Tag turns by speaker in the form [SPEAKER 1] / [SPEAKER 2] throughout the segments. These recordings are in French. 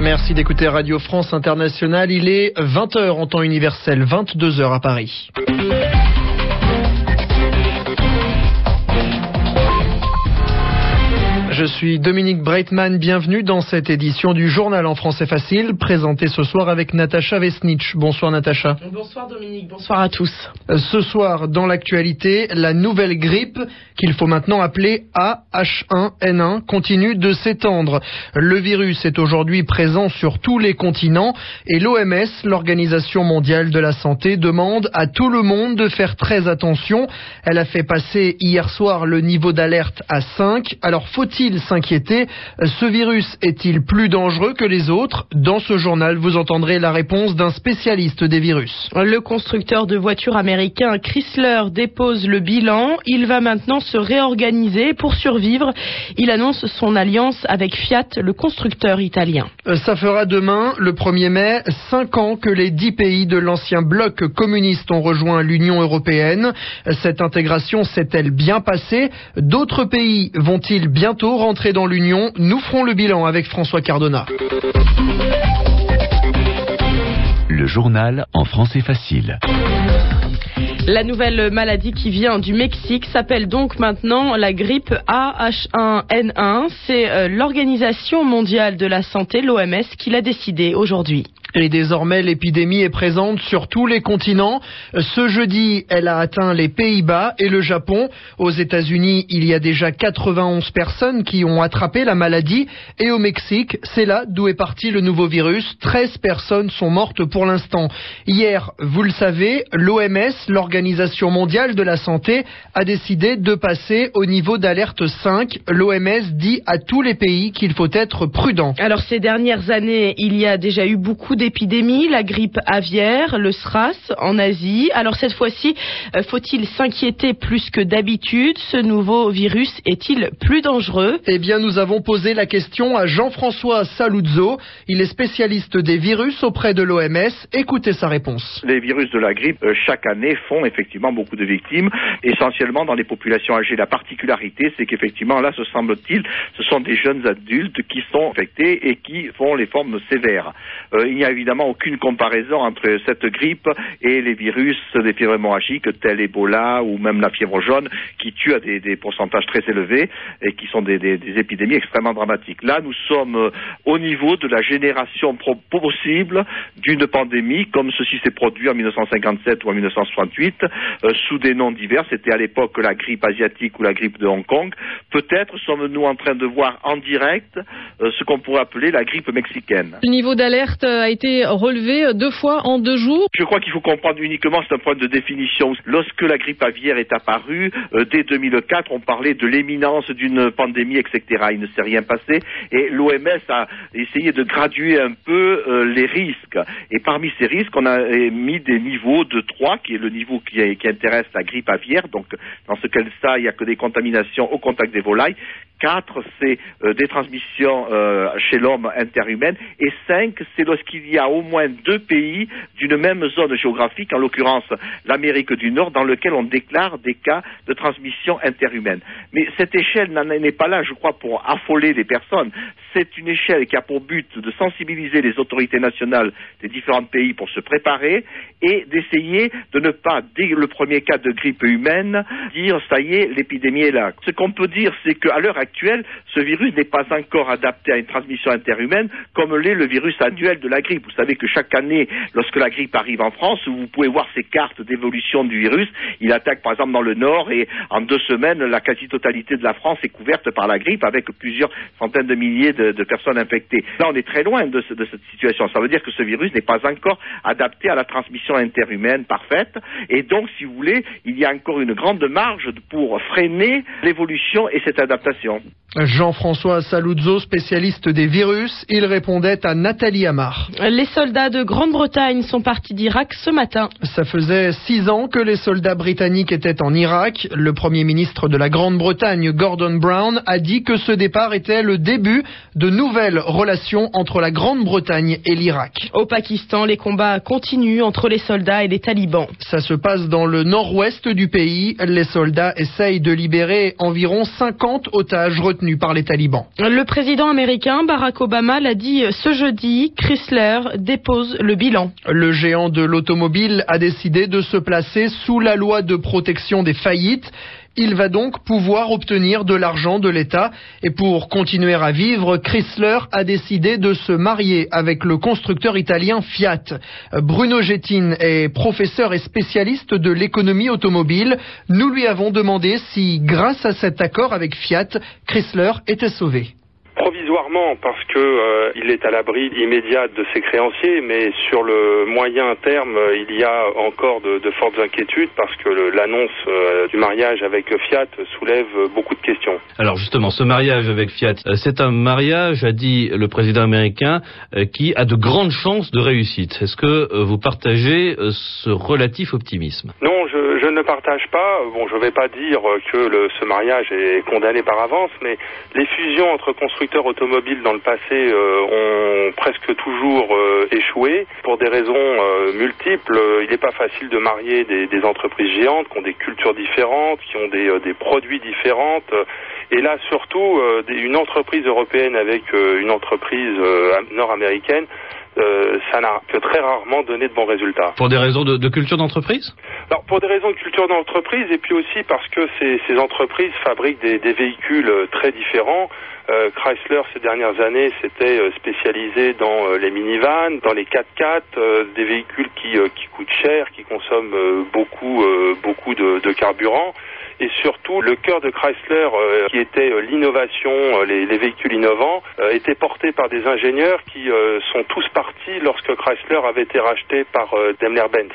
[SPEAKER 1] Merci d'écouter Radio France Internationale. Il est 20h en temps universel, 22h à Paris. Je suis Dominique Breitman, bienvenue dans cette édition du journal en français facile, présenté ce soir avec Natacha Vesnitch. Bonsoir Natacha.
[SPEAKER 2] Bonsoir Dominique, bonsoir à tous.
[SPEAKER 1] Ce soir, dans l'actualité, la nouvelle grippe, qu'il faut maintenant appeler AH1N1, continue de s'étendre. Le virus est aujourd'hui présent sur tous les continents et l'OMS, l'Organisation mondiale de la santé, demande à tout le monde de faire très attention. Elle a fait passer hier soir le niveau d'alerte à 5. Alors faut-il s'inquiéter? Ce virus est-il plus dangereux que les autres? Dans ce journal, vous entendrez la réponse d'un spécialiste des virus.
[SPEAKER 2] Le constructeur de voitures américain Chrysler dépose le bilan. Il va maintenant se réorganiser pour survivre. Il annonce son alliance avec Fiat, le constructeur italien.
[SPEAKER 1] Euh, ça fera demain, le 1er mai, cinq ans que les dix pays de l'ancien bloc communiste ont rejoint l'Union européenne. Cette intégration s'est-elle bien passée? D'autres pays vont-ils bientôt rentrer dans l'Union. Nous ferons le bilan avec François Cardona.
[SPEAKER 3] Le journal en français facile.
[SPEAKER 2] La nouvelle maladie qui vient du Mexique s'appelle donc maintenant la grippe AH1N1. C'est euh, l'Organisation mondiale de la santé, l'OMS, qui l'a décidé aujourd'hui.
[SPEAKER 1] Et désormais, l'épidémie est présente sur tous les continents. Ce jeudi, elle a atteint les Pays-Bas et le Japon. Aux États-Unis, il y a déjà 91 personnes qui ont attrapé la maladie. Et au Mexique, c'est là d'où est parti le nouveau virus. 13 personnes sont mortes pour l'instant. Hier, vous le savez, l'OMS, l'Organisation mondiale de la santé, a décidé de passer au niveau d'alerte 5. L'OMS dit à tous les pays qu'il faut être prudent.
[SPEAKER 2] Alors ces dernières années, il y a déjà eu beaucoup d'épidémies, la grippe aviaire, le SRAS en Asie. Alors cette fois-ci, euh, faut-il s'inquiéter plus que d'habitude? Ce nouveau virus est-il plus dangereux?
[SPEAKER 1] Eh bien, nous avons posé la question à Jean-François Saluzzo. Il est spécialiste des virus auprès de l'OMS. Écoutez sa réponse.
[SPEAKER 4] Les virus de la grippe, euh, chaque année, font effectivement beaucoup de victimes, essentiellement dans les populations âgées. La particularité, c'est qu'effectivement, là, ce semble-t-il, ce sont des jeunes adultes qui sont infectés et qui font les formes sévères. Euh, il n'y a évidemment aucune comparaison entre cette grippe et les virus des fièvres hémorragiques tels Ebola ou même la fièvre jaune qui tuent à des, pourcentages très élevés et qui sont des, épidémies extrêmement dramatiques. Là, nous sommes euh, au niveau de la génération possible d'une pandémie comme ceci s'est produit en 1957 ou en 1968 euh, sous des noms divers. C'était à l'époque la grippe asiatique ou la grippe de Hong Kong. Peut-être sommes-nous en train de voir en direct euh, ce qu'on pourrait appeler la grippe mexicaine.
[SPEAKER 2] Le niveau d'alerte a été été deux fois en deux jours.
[SPEAKER 4] Je crois qu'il faut comprendre uniquement, c'est un problème de définition. Lorsque la grippe aviaire est apparue, euh, dès 2004, on parlait de l'éminence d'une pandémie, etc. Il ne s'est rien passé et l'OMS a essayé de graduer un peu euh, les risques. Et parmi ces risques, on a mis des niveaux de 3, qui est le niveau qui intéresse la grippe aviaire. Donc, dans ce cas-là, il n'y a que des contaminations au contact des volailles. 4, c'est euh, des transmissions euh, chez l'homme interhumaine. Et 5, c'est lorsqu'il y a au moins deux pays d'une même zone géographique, en l'occurrence l'Amérique du Nord, dans lequel on déclare des cas de transmission interhumaine. Mais cette échelle n'est pas là, je crois, pour affoler les personnes. C'est une échelle qui a pour but de sensibiliser les autorités nationales des différents pays pour se préparer et d'essayer de ne pas, dès le premier cas de grippe humaine, dire ça y est, l'épidémie est là. Ce qu'on peut dire, c'est qu'à l'heure actuelle, ce virus n'est pas encore adapté à une transmission interhumaine comme l'est le virus annuel de la grippe. Vous savez que chaque année, lorsque la grippe arrive en France, vous pouvez voir ces cartes d'évolution du virus. Il attaque par exemple dans le nord et en deux semaines, la quasi-totalité de la France est couverte par la grippe avec plusieurs centaines de milliers de, personnes infectées. Là, on est très loin de, de cette situation. Ça veut dire que ce virus n'est pas encore adapté à la transmission interhumaine parfaite. Et donc, si vous voulez, il y a encore une grande marge pour freiner l'évolution et cette adaptation.
[SPEAKER 1] Jean-François Saluzzo, spécialiste des virus, il répondait à Nathalie Amar.
[SPEAKER 2] Les soldats de Grande-Bretagne sont partis d'Irak ce matin.
[SPEAKER 1] Ça faisait six ans que les soldats britanniques étaient en Irak. Le Premier ministre de la Grande-Bretagne, Gordon Brown, a dit que ce départ était le début de nouvelles relations entre la Grande-Bretagne et l'Irak.
[SPEAKER 2] Au Pakistan, les combats continuent entre les soldats et les talibans.
[SPEAKER 1] Ça se passe dans le nord-ouest du pays. Les soldats essayent de libérer environ 50 otages retenus par les talibans.
[SPEAKER 2] Le président américain Barack Obama l'a dit ce jeudi, Chrysler dépose le bilan.
[SPEAKER 1] Le géant de l'automobile a décidé de se placer sous la loi de protection des faillites. Il va donc pouvoir obtenir de l'argent de l'État. Et pour continuer à vivre, Chrysler a décidé de se marier avec le constructeur italien Fiat. Bruno Gettin est professeur et spécialiste de l'économie automobile. Nous lui avons demandé si, grâce à cet accord avec Fiat, Chrysler était sauvé
[SPEAKER 5] provisoirement parce que euh, il est à l'abri immédiat de ses créanciers, mais sur le moyen terme, euh, il y a encore de, de fortes inquiétudes parce que l'annonce euh, du mariage avec Fiat soulève beaucoup de questions.
[SPEAKER 6] Alors justement, ce mariage avec Fiat, c'est un mariage, a dit le président américain, qui a de grandes chances de réussite. Est-ce que vous partagez ce relatif optimisme?
[SPEAKER 5] Non, je, je, ne partage pas. Bon, je ne vais pas dire que ce mariage est condamné par avance, mais les fusions entre constructeurs automobiles dans le passé euh, ont presque toujours euh, échoué pour des raisons euh, multiples. Il n'est pas facile de marier des, entreprises géantes qui ont des cultures différentes, qui ont des, des produits différentes. Et là, surtout, une entreprise européenne avec une entreprise nord-américaine euh, ça n'a que très rarement donné de bons résultats.
[SPEAKER 6] Pour des raisons de, de culture d'entreprise?
[SPEAKER 5] Alors pour des raisons de culture d'entreprise et puis aussi parce que ces, ces entreprises fabriquent des, des, véhicules très différents. Euh, Chrysler ces dernières années s'était euh, spécialisé dans euh, les minivans, dans les 4x4, euh, des véhicules qui, qui coûtent cher, qui consomment beaucoup beaucoup de, de carburant et surtout le cœur de Chrysler, euh, qui était euh, l'innovation, euh, les, les, véhicules innovants, était porté par des ingénieurs qui sont tous partis lorsque Chrysler avait été racheté par Daimler-Benz.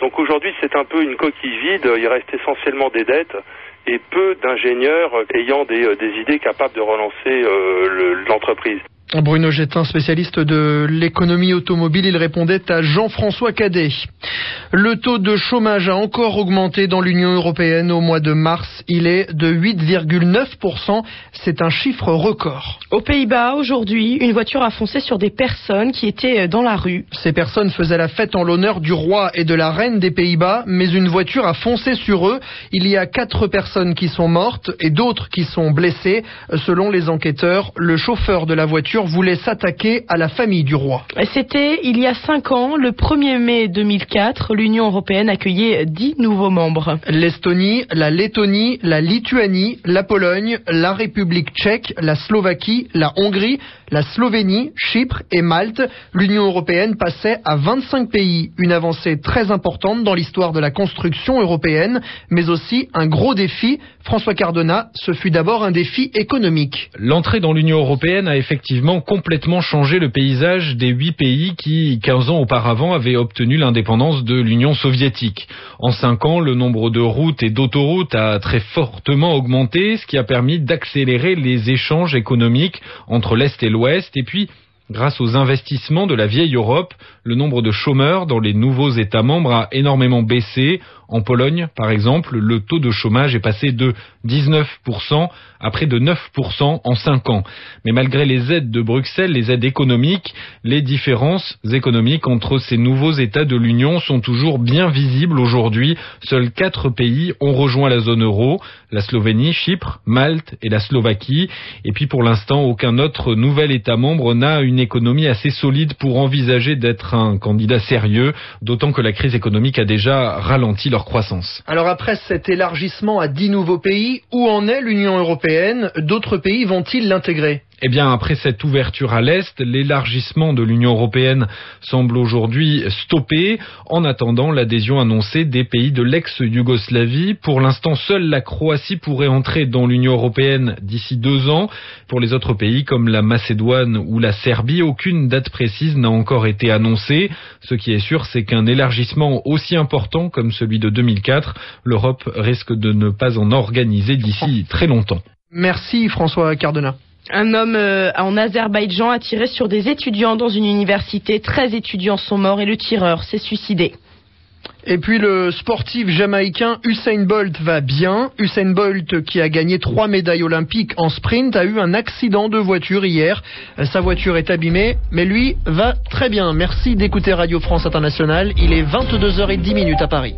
[SPEAKER 5] Donc aujourd'hui, c'est un peu une coquille vide. Il reste essentiellement des dettes et peu d'ingénieurs ayant des, des, idées capables de relancer l'entreprise.
[SPEAKER 1] Bruno Gettin, spécialiste de l'économie automobile, il répondait à Jean-François Cadet. Le taux de chômage a encore augmenté dans l'Union européenne au mois de mars. Il est de 8,9%. C'est un chiffre record.
[SPEAKER 2] Aux Pays-Bas, aujourd'hui, une voiture a foncé sur des personnes qui étaient dans la rue.
[SPEAKER 1] Ces personnes faisaient la fête en l'honneur du roi et de la reine des Pays-Bas, mais une voiture a foncé sur eux. Il y a quatre personnes qui sont mortes et d'autres qui sont blessées. Selon les enquêteurs, le chauffeur de la voiture voulait s'attaquer à la famille du roi.
[SPEAKER 2] C'était il y a cinq ans, le 1er mai 2004, l'Union européenne accueillait dix nouveaux membres.
[SPEAKER 1] L'Estonie, la Lettonie, la Lituanie, la Pologne, la République tchèque, la Slovaquie, la Hongrie, la Slovénie, Chypre et Malte. L'Union européenne passait à 25 pays, une avancée très importante dans l'histoire de la construction européenne, mais aussi un gros défi. François Cardona, ce fut d'abord un défi économique.
[SPEAKER 7] L'entrée dans l'Union européenne a effectivement complètement changé le paysage des huit pays qui, 15 ans auparavant, avaient obtenu l'indépendance de l'Union soviétique. En cinq ans, le nombre de routes et d'autoroutes a très fortement augmenté, ce qui a permis d'accélérer les échanges économiques entre l'Est et l'Ouest, et puis Grâce aux investissements de la vieille Europe, le nombre de chômeurs dans les nouveaux États membres a énormément baissé. En Pologne, par exemple, le taux de chômage est passé de 19% à près de 9% en 5 ans. Mais malgré les aides de Bruxelles, les aides économiques, les différences économiques entre ces nouveaux États de l'Union sont toujours bien visibles aujourd'hui. Seuls quatre pays ont rejoint la zone euro, la Slovénie, Chypre, Malte et la Slovaquie. Et puis pour l'instant, aucun autre nouvel État membre n'a une économie assez solide pour envisager d'être un candidat sérieux, d'autant que la crise économique a déjà ralenti
[SPEAKER 1] Alors après cet élargissement à dix nouveaux pays, où en est l'Union européenne? D'autres pays vont-ils l'intégrer?
[SPEAKER 7] Eh bien, après cette ouverture à l'Est, l'élargissement de l'Union européenne semble aujourd'hui stoppé en attendant l'adhésion annoncée des pays de l'ex-Yougoslavie. Pour l'instant, seule la Croatie pourrait entrer dans l'Union européenne d'ici deux ans. Pour les autres pays comme la Macédoine ou la Serbie, aucune date précise n'a encore été annoncée. Ce qui est sûr, c'est qu'un élargissement aussi important comme celui de 2004, l'Europe risque de ne pas en organiser d'ici très longtemps.
[SPEAKER 1] Merci François Cardona.
[SPEAKER 2] Un homme euh, en Azerbaïdjan a tiré sur des étudiants dans une université. 13 étudiants sont morts et le tireur s'est suicidé.
[SPEAKER 1] Et puis le sportif jamaïcain Usain Bolt va bien. Usain Bolt, qui a gagné trois médailles olympiques en sprint, a eu un accident de voiture hier. Sa voiture est abîmée, mais lui va très bien. Merci d'écouter Radio France Internationale. Il est 22h10 à Paris.